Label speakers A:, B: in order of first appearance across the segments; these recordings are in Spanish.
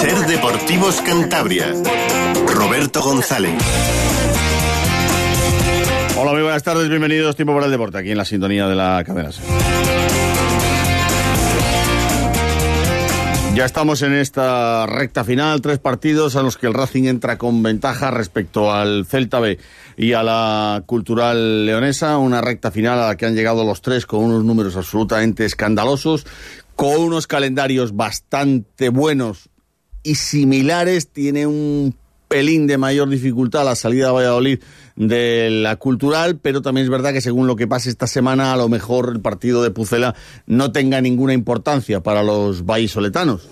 A: Ser Deportivos Cantabria. Roberto González.
B: Hola, muy buenas tardes, bienvenidos. Tiempo para el deporte, aquí en la sintonía de la cadena. Ya estamos en esta recta final, tres partidos a los que el Racing entra con ventaja respecto al Celta B y a la Cultural Leonesa, una recta final a la que han llegado los tres con unos números absolutamente escandalosos, con unos calendarios bastante buenos y similares, tiene un pelín de mayor dificultad la salida a Valladolid de la cultural, pero también es verdad que según lo que pase esta semana, a lo mejor el partido de Pucela no tenga ninguna importancia para los vallisoletanos.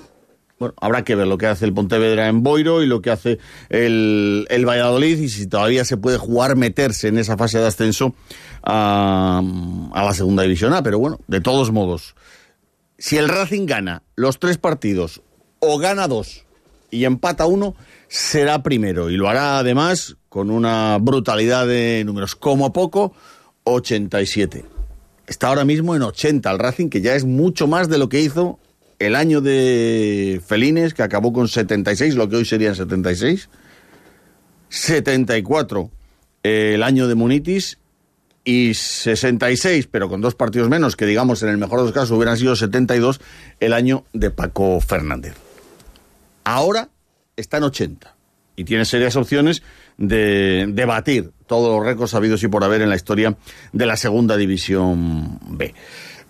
B: Bueno, habrá que ver lo que hace el Pontevedra en Boiro y lo que hace el, el Valladolid y si todavía se puede jugar meterse en esa fase de ascenso a, a la segunda división A. Pero bueno, de todos modos, si el Racing gana los tres partidos o gana dos y empata uno, será primero y lo hará además con una brutalidad de números, como poco 87. Está ahora mismo en 80 el Racing, que ya es mucho más de lo que hizo el año de Felines, que acabó con 76, lo que hoy serían 76. 74 eh, el año de Munitis y 66, pero con dos partidos menos, que digamos en el mejor de los casos hubieran sido 72, el año de Paco Fernández. Ahora está en 80 y tiene serias opciones de, de batir todos los récords habidos y por haber en la historia de la segunda división B.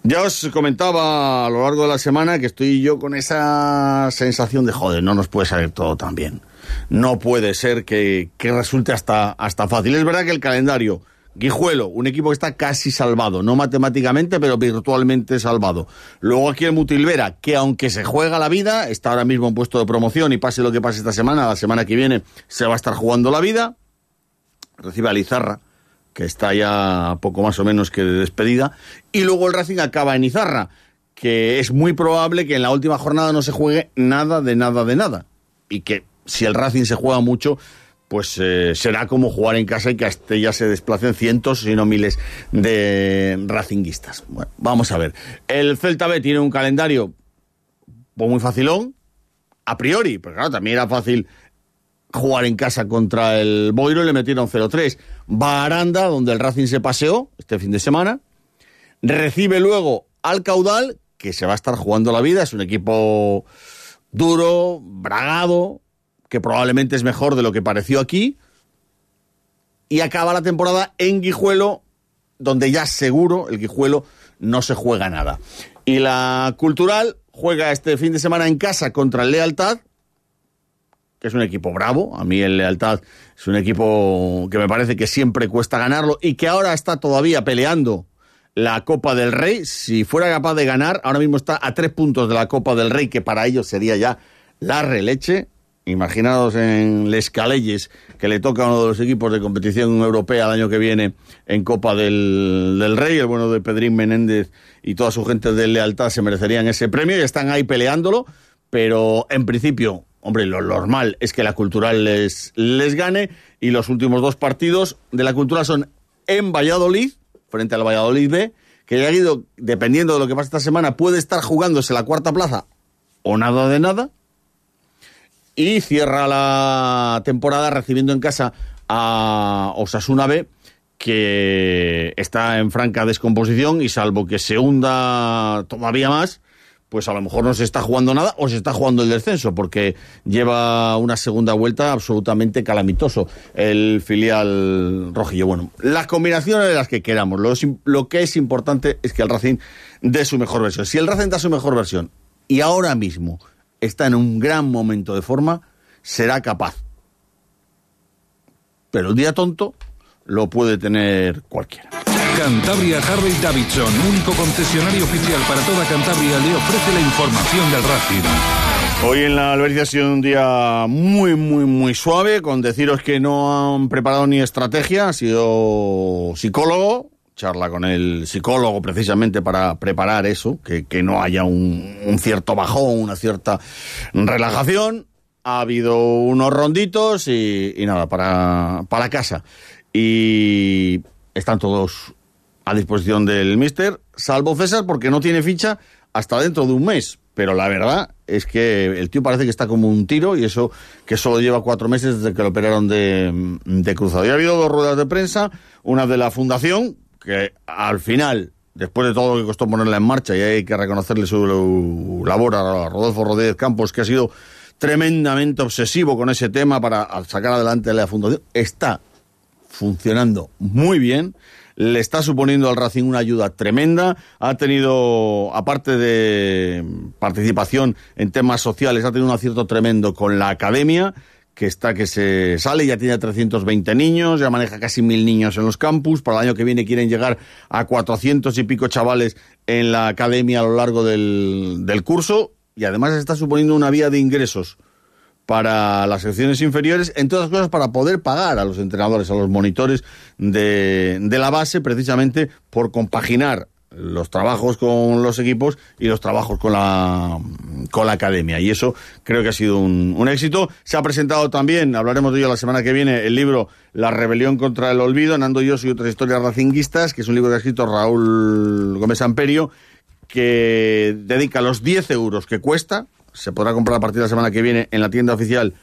B: Ya os comentaba a lo largo de la semana que estoy yo con esa sensación de joder, no nos puede salir todo tan bien. No puede ser que, que resulte hasta, hasta fácil. Es verdad que el calendario Guijuelo, un equipo que está casi salvado, no matemáticamente, pero virtualmente salvado. Luego aquí el Mutilvera, que aunque se juega la vida, está ahora mismo en puesto de promoción y pase lo que pase esta semana, la semana que viene se va a estar jugando la vida. Recibe a Lizarra, que está ya poco más o menos que de despedida. Y luego el Racing acaba en Izarra, que es muy probable que en la última jornada no se juegue nada de nada de nada. Y que si el Racing se juega mucho, pues eh, será como jugar en casa y que hasta ya se desplacen cientos, si no miles, de racinguistas. Bueno, vamos a ver. El Celta B tiene un calendario pues, muy facilón, a priori, pero claro, también era fácil jugar en casa contra el Boiro y le metieron 0-3. Va a Aranda, donde el Racing se paseó este fin de semana. Recibe luego al Caudal, que se va a estar jugando la vida. Es un equipo duro, bragado, que probablemente es mejor de lo que pareció aquí, y acaba la temporada en Guijuelo, donde ya seguro el Guijuelo no se juega nada. Y la Cultural juega este fin de semana en casa contra el Lealtad, que es un equipo bravo. A mí el Lealtad es un equipo que me parece que siempre cuesta ganarlo y que ahora está todavía peleando la Copa del Rey. Si fuera capaz de ganar, ahora mismo está a tres puntos de la Copa del Rey, que para ellos sería ya la releche. Imaginados en Les Calelles, que le toca a uno de los equipos de competición europea el año que viene en Copa del, del Rey. El bueno de Pedrín Menéndez y toda su gente de lealtad se merecerían ese premio y están ahí peleándolo. Pero en principio, hombre, lo normal es que la cultural les, les gane. Y los últimos dos partidos de la cultural son en Valladolid, frente al Valladolid B, que ya ha ido, dependiendo de lo que pasa esta semana, puede estar jugándose la cuarta plaza o nada de nada y cierra la temporada recibiendo en casa a Osasuna B que está en franca descomposición y salvo que se hunda todavía más, pues a lo mejor no se está jugando nada o se está jugando el descenso, porque lleva una segunda vuelta absolutamente calamitoso el filial rojillo. Bueno, las combinaciones de las que queramos, lo, lo que es importante es que el Racing dé su mejor versión. Si el Racing da su mejor versión y ahora mismo está en un gran momento de forma, será capaz. Pero el día tonto lo puede tener cualquiera.
C: Cantabria Harley Davidson, único concesionario oficial para toda Cantabria, le ofrece la información del Racing.
B: Hoy en la Albercia ha sido un día muy, muy, muy suave, con deciros que no han preparado ni estrategia, ha sido psicólogo, charla con el psicólogo precisamente para preparar eso, que, que no haya un, cierto bajón, una cierta relajación. Ha habido unos ronditos y, y nada, para, para casa. Y están todos a disposición del mister, salvo César porque no tiene ficha hasta dentro de un mes. Pero la verdad es que el tío parece que está como un tiro y eso que solo lleva cuatro meses desde que lo operaron de, de cruzado. Y ha habido dos ruedas de prensa, una de la fundación, que al final, después de todo lo que costó ponerla en marcha, y hay que reconocerle su labor a Rodolfo Rodríguez Campos, que ha sido tremendamente obsesivo con ese tema para sacar adelante la fundación, está funcionando muy bien le está suponiendo al Racing una ayuda tremenda. Ha tenido, aparte de participación en temas sociales, ha tenido un acierto tremendo con la academia que está que se sale, ya tiene 320 niños, ya maneja casi mil niños en los campus, para el año que viene quieren llegar a 400 y pico chavales en la academia a lo largo del, del curso. Y además está suponiendo una vía de ingresos para las secciones inferiores, entre otras cosas para poder pagar a los entrenadores, a los monitores de, de la base, precisamente por compaginar los trabajos con los equipos y los trabajos con la, con la academia. Y eso creo que ha sido un, éxito. Se ha presentado también, hablaremos de ello la semana que viene, el libro La rebelión contra el olvido, Nando yo y otras historias racinguistas, que es un libro que ha escrito Raúl Gómez Amperio, que dedica los 10 euros que cuesta, se podrá comprar a partir de la semana que viene en la tienda oficial,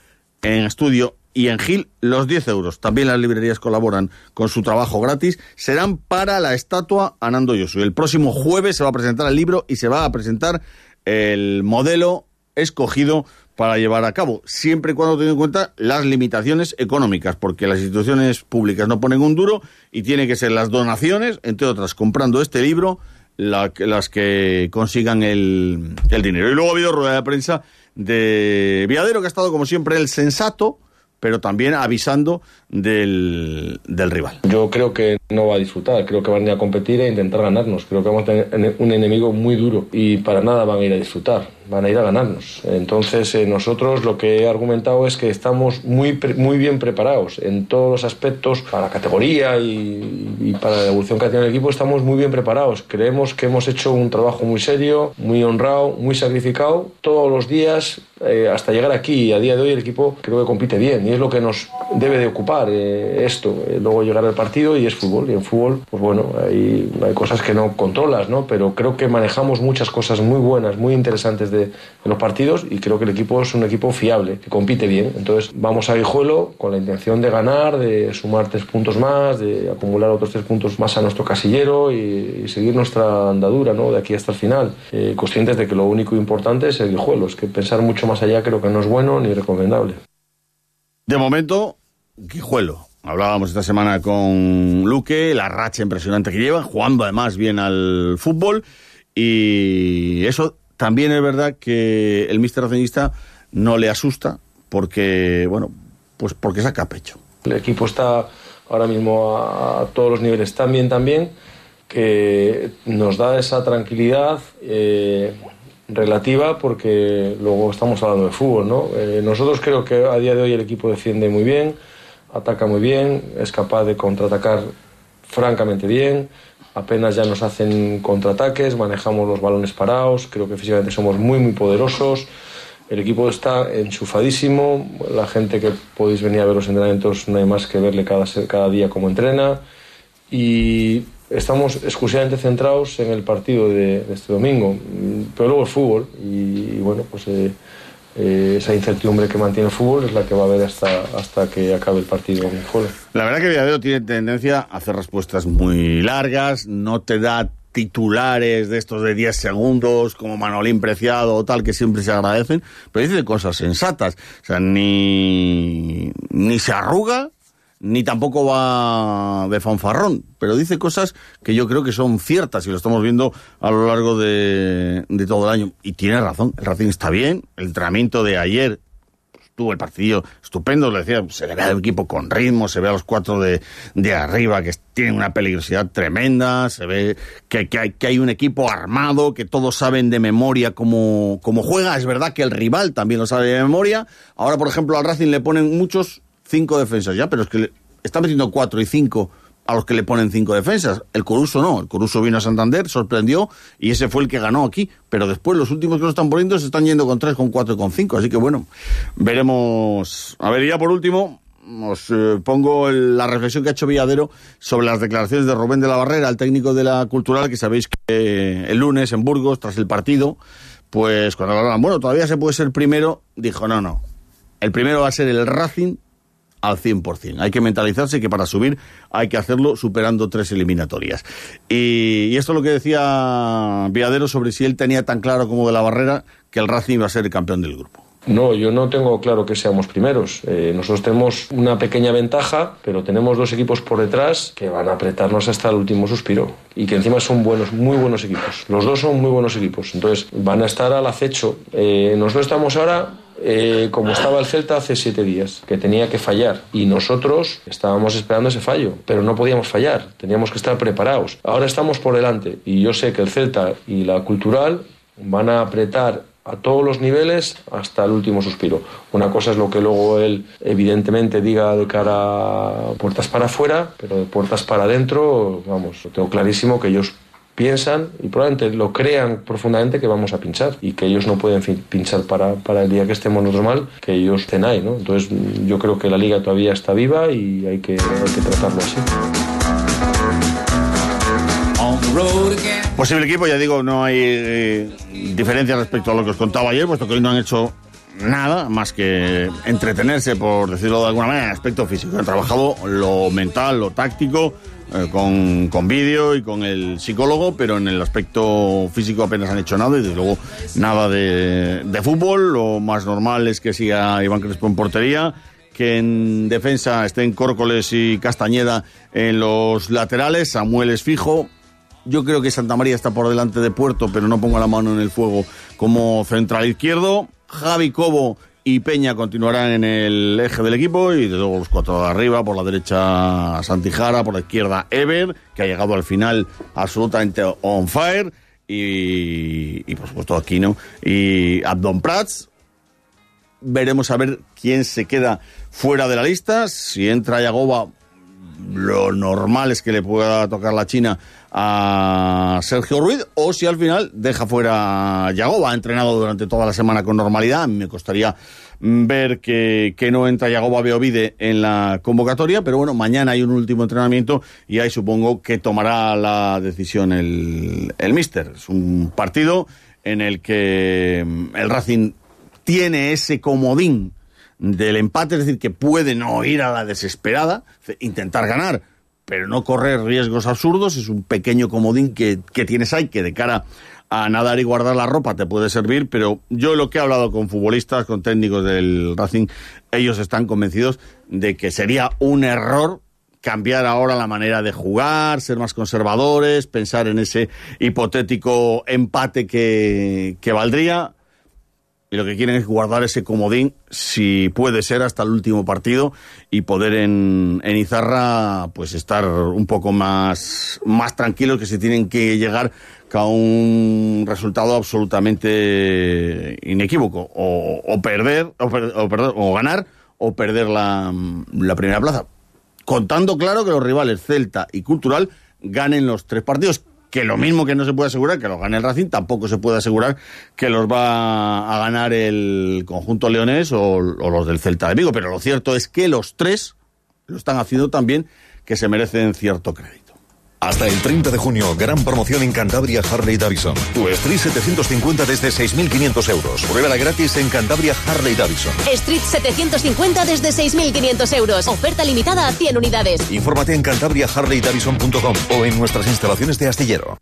B: en estudio y en Gil, los 10 euros. También las librerías colaboran con su trabajo gratis. Serán para la estatua Anando Yosu. El próximo jueves se va a presentar el libro y se va a presentar el modelo escogido para llevar a cabo, siempre y cuando teniendo en cuenta las limitaciones económicas, porque las instituciones públicas no ponen un duro y tiene que ser las donaciones, entre otras, comprando este libro, la, las que consigan el, el, dinero. Y luego ha habido rueda de prensa de Viadero, que ha estado como siempre el sensato, pero también avisando del, del, rival.
D: Yo creo que no va a disfrutar, creo que van a ir a competir e intentar ganarnos. Creo que vamos a tener un enemigo muy duro y para nada van a ir a disfrutar, van a ir a ganarnos. Entonces, eh, nosotros lo que he argumentado es que estamos muy, muy bien preparados en todos los aspectos para la categoría y, para la evolución que tiene el equipo. Estamos muy bien preparados. Creemos que hemos hecho un trabajo muy serio, muy honrado, muy sacrificado todos los días eh, hasta llegar aquí. A día de hoy el equipo creo que compite bien y es lo que nos debe de ocupar eh, esto. Eh, luego llegar al partido y es fútbol. Y en fútbol, pues bueno, hay, hay, cosas que no controlas, ¿no? Pero creo que manejamos muchas cosas muy buenas, muy interesantes de, los partidos y creo que el equipo es un equipo fiable, que compite bien. Entonces vamos a Guijuelo con la intención de ganar, de sumar tres puntos más, de acumular otros tres puntos más a nuestro casillero y, y seguir nuestra andadura, ¿no? De aquí hasta el final. Eh, conscientes de que lo único importante es el Guijuelo, es que pensar mucho más allá creo que no es bueno ni recomendable.
B: De momento, Guijuelo. Hablábamos esta semana con Luque, la racha impresionante que lleva, jugando además bien al fútbol. Y eso también es verdad que el mister racionista no le asusta porque, bueno, pues porque saca pecho.
D: El equipo está ahora mismo a, todos los niveles tan bien, también, que nos da esa tranquilidad. Eh, relativa porque luego estamos hablando de fútbol, ¿no? Eh, nosotros creo que a día de hoy el equipo defiende muy bien, ataca muy bien, es capaz de contraatacar francamente bien, apenas ya nos hacen contraataques, manejamos los balones parados, creo que físicamente somos muy muy poderosos. El equipo está enchufadísimo, la gente que podéis venir a ver los entrenamientos no hay más que verle cada, cada día cómo entrena y estamos exclusivamente centrados en el partido de, de, este domingo, pero luego el fútbol y, y bueno, pues eh, eh, esa incertidumbre que mantiene el fútbol es la que va a haber hasta, hasta que acabe el partido
B: La verdad que Villadero tiene tendencia a hacer respuestas muy largas, no te da titulares de estos de 10 segundos, como Manolín Preciado o tal, que siempre se agradecen, pero dice cosas sensatas. O sea, ni, ni se arruga, ni tampoco va de fanfarrón, pero dice cosas que yo creo que son ciertas y lo estamos viendo a lo largo de, de todo el año. Y tiene razón, el Racing está bien, el entrenamiento de ayer tuvo el partido estupendo, le decía, se le ve al equipo con ritmo, se ve a los cuatro de, de arriba que tienen una peligrosidad tremenda, se ve que, que, hay, que hay un equipo armado, que todos saben de memoria cómo, cómo juega, es verdad que el rival también lo sabe de memoria, ahora por ejemplo al Racing le ponen muchos cinco defensas ya, pero es que está metiendo cuatro y cinco a los que le ponen cinco defensas. El Coruso no, el Coruso vino a Santander, sorprendió y ese fue el que ganó aquí. Pero después los últimos que lo están poniendo se están yendo con tres, con cuatro y con cinco. Así que bueno, veremos. A ver, ya por último, os eh, pongo la reflexión que ha hecho Villadero sobre las declaraciones de Rubén de la Barrera, el técnico de la Cultural, que sabéis que eh, el lunes en Burgos, tras el partido, pues cuando hablaban, bueno, todavía se puede ser primero, dijo, no, no, el primero va a ser el Racing al 100%. Hay que mentalizarse que para subir hay que hacerlo superando tres eliminatorias. Y, esto es lo que decía Viadero sobre si él tenía tan claro como de la barrera que el Racing iba a ser el campeón del grupo.
D: No, yo no tengo claro que seamos primeros. Eh, nosotros tenemos una pequeña ventaja, pero tenemos dos equipos por detrás que van a apretarnos hasta el último suspiro y que encima son buenos, muy buenos equipos. Los dos son muy buenos equipos, entonces van a estar al acecho. Eh, nosotros estamos ahora eh, como estaba el Celta hace siete días, que tenía que fallar. Y nosotros estábamos esperando ese fallo, pero no podíamos fallar, teníamos que estar preparados. Ahora estamos por delante y yo sé que el Celta y la Cultural van a apretar a todos los niveles hasta el último suspiro. Una cosa es lo que luego él evidentemente diga de cara a puertas para afuera, pero de puertas para adentro, vamos, tengo clarísimo que ellos piensan y probablemente lo crean profundamente que vamos a pinchar y que ellos no pueden pinchar para, para el día que estemos nosotros mal, que ellos estén ahí, ¿no? Entonces yo creo que la liga todavía está viva y hay que, hay que tratarlo así.
B: Posible equipo, ya digo, no hay eh, diferencia respecto a lo que os contaba ayer, puesto que hoy no han hecho nada más que entretenerse, por decirlo de alguna manera, en aspecto físico. Han trabajado lo mental, lo táctico, eh, con, con vídeo y con el psicólogo, pero en el aspecto físico apenas han hecho nada y desde luego nada de, de fútbol. Lo más normal es que siga Iván Crespo en portería, que en defensa estén Córcoles y Castañeda en los laterales, Samuel es fijo. Yo creo que Santa María está por delante de Puerto, pero no pongo la mano en el fuego como central izquierdo. Javi Cobo y Peña continuarán en el eje del equipo y desde luego los cuatro de arriba, por la derecha Santijara, por la izquierda Ever, que ha llegado al final absolutamente on fire, y, y por supuesto Aquino y Abdon Prats. Veremos a ver quién se queda fuera de la lista, si entra Yagoba, lo normal es que le pueda tocar la China a Sergio Ruiz o si al final deja fuera a Yagoba, ha entrenado durante toda la semana con normalidad, me costaría ver que, que no entra Yagoba Beovide en la convocatoria, pero bueno, mañana hay un último entrenamiento y ahí supongo que tomará la decisión el, el míster. Es un partido en el que el Racing tiene ese comodín del empate, es decir, que puede no ir a la desesperada, intentar ganar, pero no correr riesgos absurdos, es un pequeño comodín que, que tienes ahí, que de cara a nadar y guardar la ropa te puede servir, pero yo lo que he hablado con futbolistas, con técnicos del Racing, ellos están convencidos de que sería un error cambiar ahora la manera de jugar, ser más conservadores, pensar en ese hipotético empate que, que valdría y lo que quieren es guardar ese comodín, si puede ser, hasta el último partido y poder en, en Izarra pues estar un poco más, más tranquilos que se tienen que llegar a un resultado absolutamente inequívoco. O, o perder, o, per, o, perder, o ganar, o perder la, la primera plaza. Contando claro que los rivales Celta y Cultural ganen los tres partidos que lo mismo que no se puede asegurar que lo gane el Racing, tampoco se puede asegurar que los va a ganar el conjunto leonés o, o, los del Celta de Vigo. Pero lo cierto es que los tres lo están haciendo también que se merecen cierto crédito.
E: Hasta el 30 de junio, gran promoción en Cantabria Harley Davidson. Tu Street 750 desde 6.500 euros. Pruébala gratis en Cantabria Harley Davidson.
F: Street 750 desde 6.500 euros. Oferta limitada a 100 unidades.
E: Infórmate en cantabriaharleydavidson.com o en nuestras instalaciones de astillero.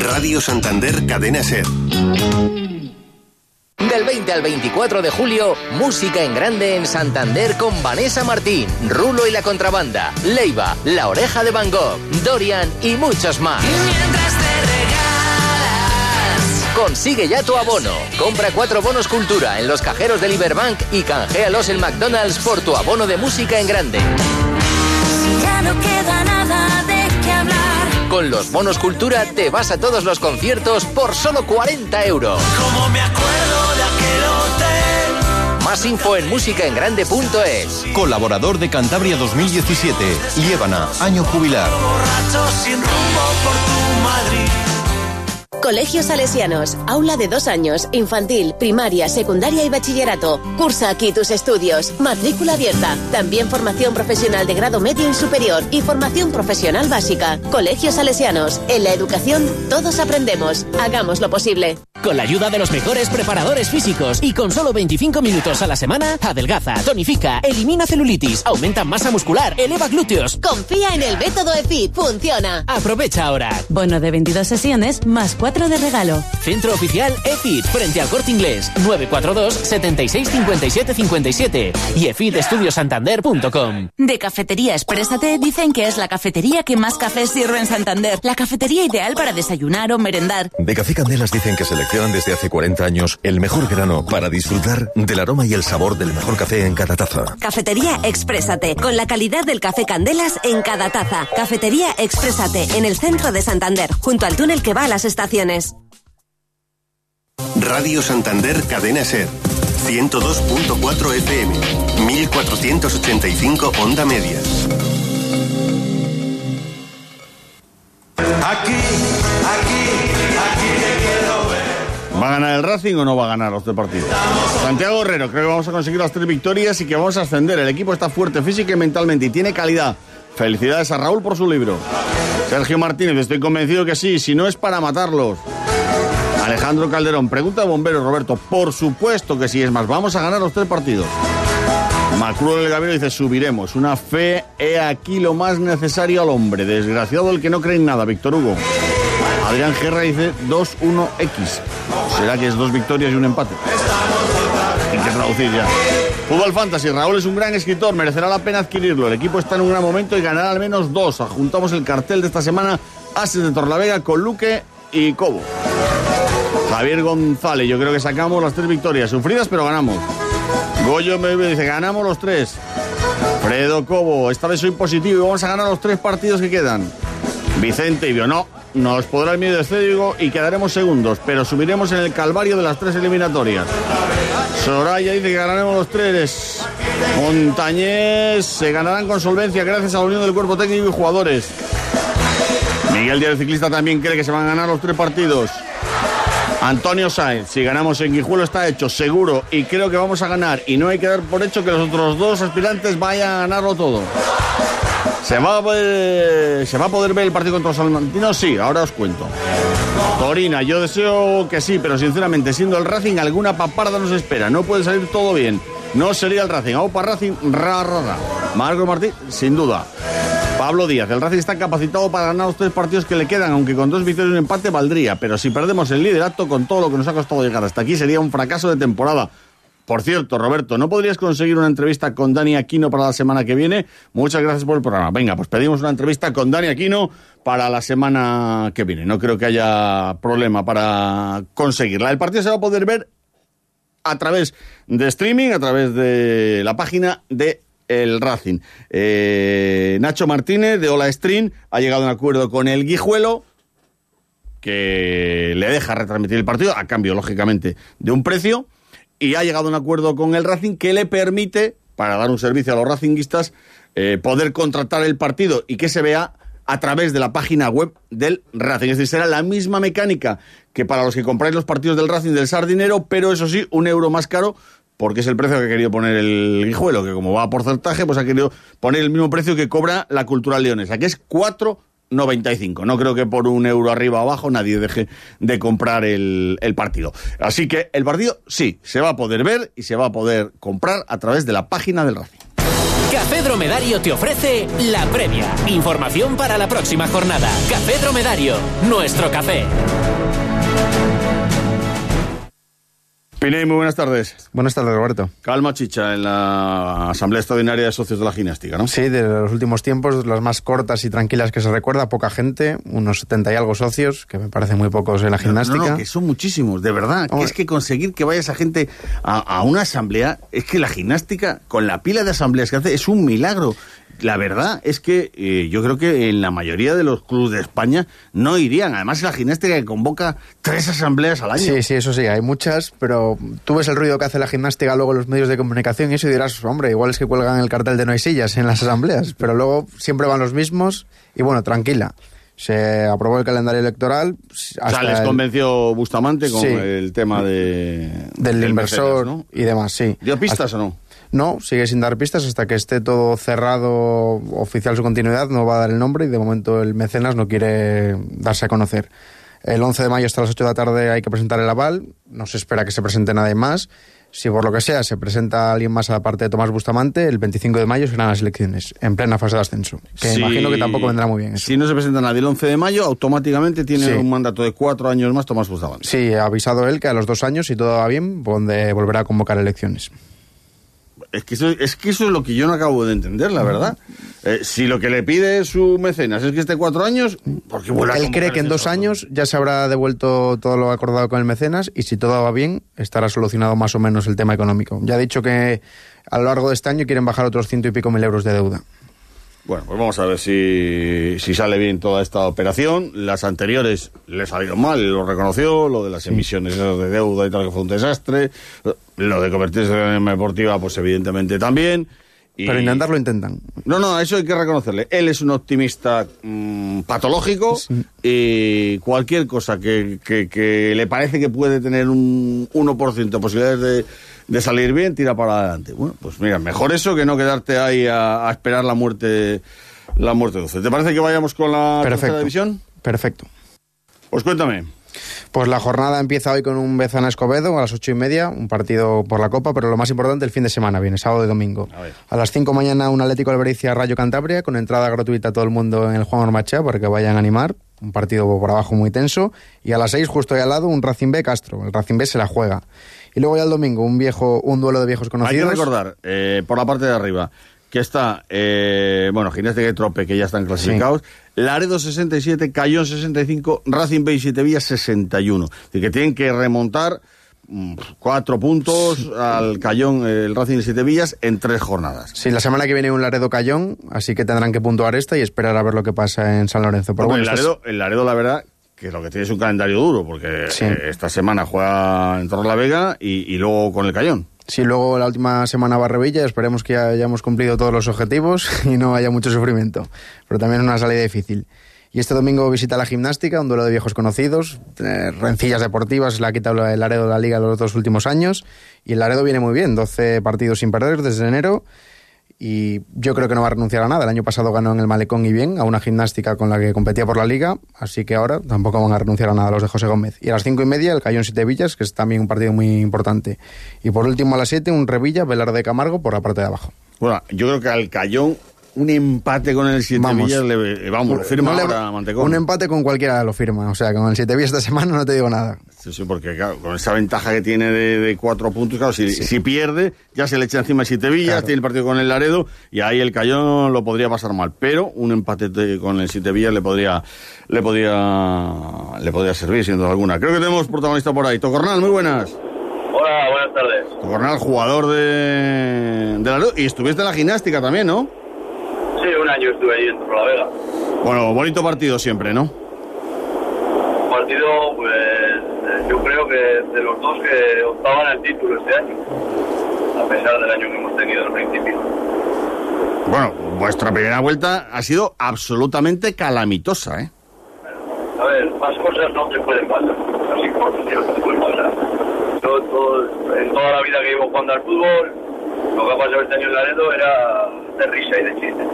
A: Radio Santander Cadena Ser.
G: Del 20 al 24 de julio, música en grande en Santander con Vanessa Martín, Rulo y la Contrabanda, Leiva, La Oreja de Van Gogh, Dorian y muchos más.
H: Mientras te regalas
G: Consigue ya tu abono. Compra cuatro bonos cultura en los cajeros de Liberbank y canjealos en McDonald's por tu abono de música en grande.
H: ya no queda nada de qué hablar.
G: Con los bonos cultura te vas a todos los conciertos por solo 40 euros.
H: Como me acuerdo.
G: Más info en musicaengrande.es.
I: Colaborador de Cantabria 2017. Llévana, año jubilar.
H: Borracho sin rumbo por tu Madrid.
F: Colegios Salesianos, aula de dos años, infantil, primaria, secundaria y bachillerato. Cursa aquí tus estudios. Matrícula abierta. También formación profesional de grado medio y superior y formación profesional básica. Colegios Salesianos. En la educación todos aprendemos. Hagamos lo posible.
J: Con la ayuda de los mejores preparadores físicos y con solo 25 minutos a la semana, adelgaza, tonifica, elimina celulitis, aumenta masa muscular, eleva glúteos.
F: Confía en el método EFIT. Funciona.
J: Aprovecha ahora.
K: Bono de 22 sesiones más 4 de regalo.
J: Centro oficial EFIT frente al corte inglés 942 76 57 57 y efitestudiosantander.com.
K: De Cafetería Exprésate dicen que es la cafetería que más café sirve en Santander. La cafetería ideal para desayunar o merendar.
E: De Café Candelas dicen que seleccionan desde hace 40 años el mejor grano para disfrutar del aroma y el sabor del mejor café en cada taza.
K: Cafetería Exprésate, con la calidad del café Candelas en cada taza. Cafetería Exprésate, en el centro de Santander, junto al túnel que va a las estaciones.
A: Radio Santander Cadena Ser. 102.4 FM. 1485 Onda Media.
H: Aquí, aquí.
B: ¿Va a ganar el Racing o no va a ganar los tres partidos? Santiago Herrero, creo que vamos a conseguir las tres victorias y que vamos a ascender. El equipo está fuerte física y mentalmente y tiene calidad. Felicidades a Raúl por su libro. Sergio Martínez, estoy convencido que sí, si no es para matarlos. Alejandro Calderón, pregunta a Bombero Roberto, por supuesto que sí, es más, vamos a ganar los tres partidos. Macruel el Gabriel dice, subiremos. Una fe, he aquí lo más necesario al hombre. Desgraciado el que no cree en nada, Víctor Hugo. Adrián Guerra dice 2-1-X. ¿Será que es dos victorias y un empate? Hay que traducir ya. Fútbol Fantasy, Raúl es un gran escritor, merecerá la pena adquirirlo. El equipo está en un gran momento y ganará al menos dos. Adjuntamos el cartel de esta semana, Ases de Torlavega con Luque y Cobo. Javier González, yo creo que sacamos las tres victorias, sufridas pero ganamos. Goyo me dice, ganamos los tres. Fredo Cobo, esta vez soy positivo y vamos a ganar los tres partidos que quedan. Vicente Ibio, no, nos podrá el miedo escénico y quedaremos segundos, pero subiremos en el calvario de las tres eliminatorias. Soraya dice que ganaremos los tres. Montañés se ganarán con solvencia gracias a la unión del cuerpo técnico y jugadores. Miguel Díaz, ciclista, también cree que se van a ganar los tres partidos. Antonio Sáenz, si ganamos en Guijuelo está hecho, seguro, y creo que vamos a ganar. Y no hay que dar por hecho que los otros dos aspirantes vayan a ganarlo todo. ¿Se va, a poder, ¿Se va a poder ver el partido contra los salmantinos? Sí, ahora os cuento. Torina, yo deseo que sí, pero sinceramente, siendo el Racing, alguna paparda nos espera. No puede salir todo bien. No sería el Racing. Aupa Racing, ra, ra. Marco Martín, sin duda. Pablo Díaz, el Racing está capacitado para ganar los tres partidos que le quedan, aunque con dos victorias y un empate valdría. Pero si perdemos el liderato con todo lo que nos ha costado llegar hasta aquí, sería un fracaso de temporada. Por cierto, Roberto, ¿no podrías conseguir una entrevista con Dani Aquino para la semana que viene? Muchas gracias por el programa. Venga, pues pedimos una entrevista con Dani Aquino para la semana que viene. No creo que haya problema para conseguirla. El partido se va a poder ver a través de streaming, a través de la página de el Racing. Eh, Nacho Martínez de Ola Stream ha llegado a un acuerdo con el Guijuelo que le deja retransmitir el partido a cambio, lógicamente, de un precio y ha llegado a un acuerdo con el Racing que le permite, para dar un servicio a los racinguistas, eh, poder contratar el partido y que se vea a través de la página web del Racing. Es decir, será la misma mecánica que para los que compráis los partidos del Racing del Sardinero, pero eso sí, un euro más caro porque es el precio que ha querido poner el guijuelo, que como va a porcentaje, pues ha querido poner el mismo precio que cobra la Cultural Leonesa, que es 4,95. No creo que por un euro arriba o abajo nadie deje de comprar el, el, partido. Así que el partido sí, se va a poder ver y se va a poder comprar a través de la página del Racing.
J: Café Dromedario te ofrece la previa. Información para la próxima jornada. Café Dromedario, nuestro café.
B: Piney, muy buenas tardes.
L: Buenas tardes, Roberto.
B: Calma chicha en la Asamblea Extraordinaria de Socios de la Gimnástica, ¿no?
L: Sí, de los últimos tiempos, las más cortas y tranquilas que se recuerda, poca gente, unos 70 y algo socios, que me parece muy pocos en la gimnástica.
B: No, no, que son muchísimos, de verdad. Que es que conseguir que vaya esa gente a, a una asamblea, es que la gimnástica, con la pila de asambleas que hace, es un milagro. La verdad es que eh, yo creo que en la mayoría de los clubes de España no irían. Además, la gimnástica que convoca tres asambleas al año.
L: Sí, sí, eso sí, hay muchas, pero tú ves el ruido que hace la gimnástica luego en los medios de comunicación y eso y dirás, hombre, igual es que cuelgan el cartel de no hay sillas en las asambleas, pero luego siempre van los mismos y bueno, tranquila. Se aprobó el calendario electoral.
B: o sea, les
L: el-
B: convenció Bustamante con
L: Sí.
B: el tema de,
L: del inversor
B: Mercedes, ¿no?
L: y demás, sí.
B: ¿Dio pistas
L: Hasta-
B: o no?
L: No, sigue sin dar pistas hasta que esté todo cerrado, oficial su continuidad, no va a dar el nombre y de momento el mecenas no quiere darse a conocer. El 11 de mayo hasta las 8 de la tarde hay que presentar el aval, no se espera que se presente nadie más. Si por lo que sea se presenta alguien más aparte de Tomás Bustamante, el 25 de mayo serán las elecciones, en plena fase de ascenso. Que imagino que tampoco vendrá muy bien eso.
B: Si no se presenta nadie el 11 de mayo, automáticamente tiene
L: Sí.
B: un mandato de cuatro años más Tomás Bustamante.
L: Sí, ha avisado él que a los dos años, si todo va bien, donde volverá a convocar elecciones.
B: Es que, eso, es que eso es lo que yo no acabo de entender, la verdad. Eh, si lo que le pide su mecenas es que esté cuatro años, ¿por qué vuelve a
L: Él cree que en dos años ya se habrá devuelto todo lo acordado con el mecenas y si todo va bien, estará solucionado más o menos el tema económico. Ya ha dicho que a lo largo de este año quieren bajar otros ciento y pico mil euros de deuda.
B: Bueno, pues vamos a ver si, si sale bien toda esta operación. Las anteriores le salieron mal, lo reconoció, lo de las emisiones de deuda y tal, que fue un desastre. Lo de convertirse en deportiva, pues evidentemente también. Y-
L: Pero intentarlo intentan.
B: No, no, eso hay que reconocerle. Él es un optimista mm, patológico y cualquier cosa que, que- que le parece que puede tener un 1% de posibilidades de, de salir bien, tira para adelante. Bueno, pues mira, mejor eso que no quedarte ahí a, a esperar la muerte la muerte dulce. ¿Te parece que vayamos con la
L: Perfecto.
B: división?
L: Perfecto.
B: Pues cuéntame.
L: Pues la jornada empieza hoy con un Bezana Escobedo a las ocho y media, un partido por la Copa, pero lo más importante el fin de semana viene, sábado y domingo. A, las cinco mañana un Atlético Albericia Rayo Cantabria, con entrada gratuita a todo el mundo en el Juan Ormachea para que vayan a animar. Un partido por abajo muy tenso. Y a las seis, justo ahí al lado, un Racing B Castro. El Racing B se la juega. Y luego ya el domingo, un viejo, un duelo de viejos
B: Hay
L: conocidos.
B: que recordar, eh, por la parte de arriba, que está, eh, bueno, Ginástica y Trope, que ya están clasificados, Laredo 67, Cayón 65, Racing Bay y Siete Villas 61. Es decir, que tienen que remontar mm, cuatro puntos al Cayón, el Racing y Siete Villas en tres jornadas.
L: Sí, la semana que viene un Laredo Cayón, así que tendrán que puntuar esta y esperar a ver lo que pasa en San Lorenzo. Pero bueno,
B: el, Laredo, el Laredo, la verdad, que lo que tiene es un calendario duro, porque eh, esta semana juega en Torrelavega y, y luego con el Cayón.
L: Sí, luego la última semana va esperemos que ya hayamos cumplido todos los objetivos y no haya mucho sufrimiento. Pero también una salida difícil. Y este domingo visita la gimnástica, un duelo de viejos conocidos, eh, rencillas deportivas, le ha quitado el Laredo de la liga los dos últimos años. Y el Laredo viene muy bien, 12 partidos sin perder desde enero. Y yo creo que no va a renunciar a nada. El año pasado ganó en el Malecón y bien, a una gimnástica con la que competía por la liga. Así que ahora tampoco van a renunciar a nada los de José Gómez. Y a las cinco y media, el Cayón Siete Villas, que es también un partido muy importante. Y por último, a las siete, un Revilla, Velar de Camargo, por la parte de abajo.
B: Bueno, yo creo que al Cayón un empate con el Siete
L: Vamos.
B: Villas, le, vamos, lo firma
L: No le-
B: ahora Mantecón.
L: Un empate con cualquiera lo firma. O sea, con el Siete Villas esta semana no te digo nada.
B: Sí, sí, porque claro, con esa ventaja que tiene de, de cuatro puntos, claro, si, si pierde, ya se le echa encima el Siete Villas,
L: Claro.
B: tiene el partido con el Laredo, y ahí el Cayón lo podría pasar mal. Pero un empate de- con el Siete Villas le podría, le podría, le podría servir, sin duda alguna. Creo que tenemos protagonista por ahí. Tocornal, muy buenas.
M: Hola, buenas tardes.
B: Tocornal, jugador de, de Laredo, y estuviste en la gimnástica también, ¿no?
M: Un año estuve ahí en Torrelavega.
B: Bueno, bonito partido siempre, ¿no?
M: Partido, pues, yo creo que de los dos que optaban al título este año, a pesar del año que hemos tenido al principio.
B: Bueno, vuestra primera vuelta ha sido absolutamente calamitosa, ¿eh?
M: A ver, más cosas no te pueden pasar, así como te pueden pasar. Yo, todo- en toda la vida que llevo jugando al fútbol, lo que ha pasado este año en Laredo era de risa y de chiste.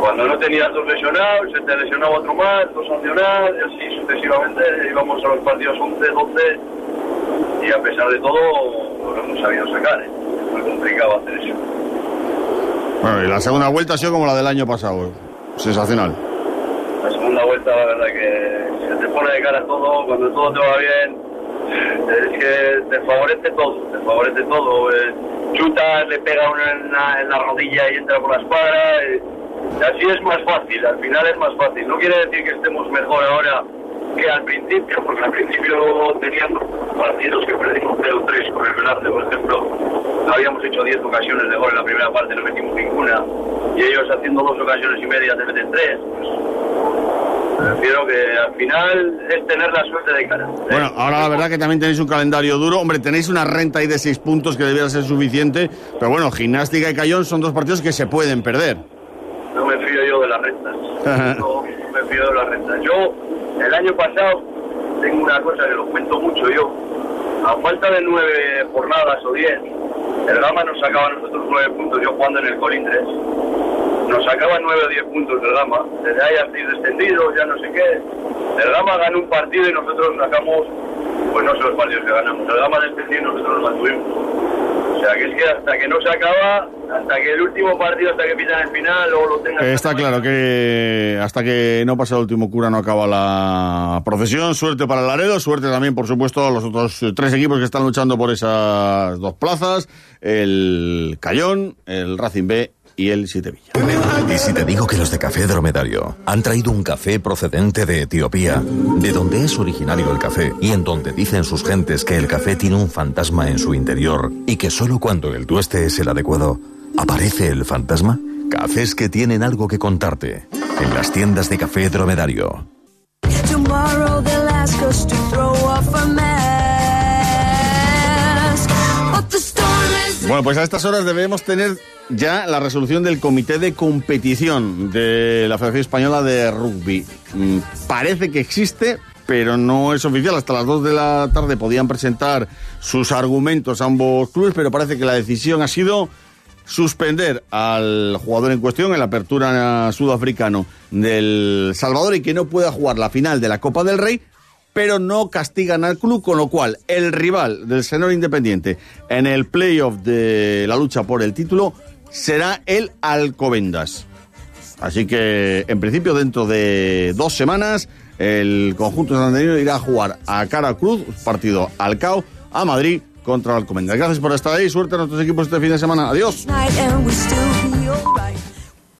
M: Cuando no tenías dos lesionados, se te lesionaba otro más, dos sancionados, y así sucesivamente íbamos a los partidos 11, 12, y a pesar de todo, lo hemos sabido sacar. ¿eh? Muy complicado hacer eso.
B: Bueno, y la segunda vuelta ha sido como la del año pasado. Sensacional.
M: La segunda vuelta, la verdad que se te pone de cara todo, cuando todo te va bien, Es que te favorece todo, te favorece todo. Eh, chutas, le pega uno en la, en la rodilla y entra por la escuadra. eh, así es más fácil, al final es más fácil. No quiere decir que estemos mejor ahora que al principio, porque al principio teníamos partidos que perdimos 0-3 con el Velázquez, por ejemplo. Habíamos hecho 10 ocasiones de gol en la primera parte, no metimos ninguna. Y ellos haciendo dos ocasiones y media te meten tres. Pues, prefiero que al final es tener la suerte de cara.
B: Bueno, ahora la verdad que también tenéis un calendario duro. Hombre, tenéis una renta ahí de seis puntos que debiera ser suficiente. Pero bueno, Gimnástica y Cayón son dos partidos que se pueden perder.
M: No me fío yo de las rentas. No me fío de las rentas. Yo, el año pasado, tengo una cosa que lo cuento mucho yo. A falta de nueve jornadas o diez, el Gama nos sacaba a nosotros nueve puntos, yo jugando en el Colindres. Nos sacaba nueve o diez puntos del Gama. Desde ahí hasta ir descendidos, ya no sé qué. El Gama ganó un partido y nosotros sacamos, pues no sé los partidos que ganamos. El Gama descendió y nosotros nos mantuvimos. O sea, que es que hasta que no se acaba, hasta que el último partido, hasta que pitan el final, luego lo tengan...
B: Eh, Está claro que hasta que no pasa el último cura no acaba la procesión. Suerte para el Laredo, suerte también, por supuesto, a los otros tres equipos que están luchando por esas dos plazas. El Cayón, el Racing B y el Sitevilla.
E: ¿Y si te digo que los de Café Dromedario han traído un café procedente de Etiopía, de donde es originario el café y en donde dicen sus gentes que el café tiene un fantasma en su interior y que solo cuando el tueste es el adecuado, aparece el fantasma? Cafés que tienen algo que contarte. En las tiendas de Café Dromedario.
H: Tomorrow
B: Bueno, pues a estas horas debemos tener ya la resolución del comité de competición de la Federación Española de Rugby. Mm, Parece que existe, pero no es oficial. Hasta las 2 de la tarde podían presentar sus argumentos ambos clubes, pero parece que la decisión ha sido suspender al jugador en cuestión en la apertura sudafricano del Salvador y que no pueda jugar la final de la Copa del Rey pero no castigan al club, con lo cual el rival del Senor Independiente en el playoff de la lucha por el título será el Alcobendas. Así que, en principio, dentro de dos semanas, el conjunto santanderino irá a jugar a cara cruz, partido al CAO, a Madrid contra Alcobendas. Gracias por estar ahí, suerte a nuestros equipos este fin de semana. Adiós.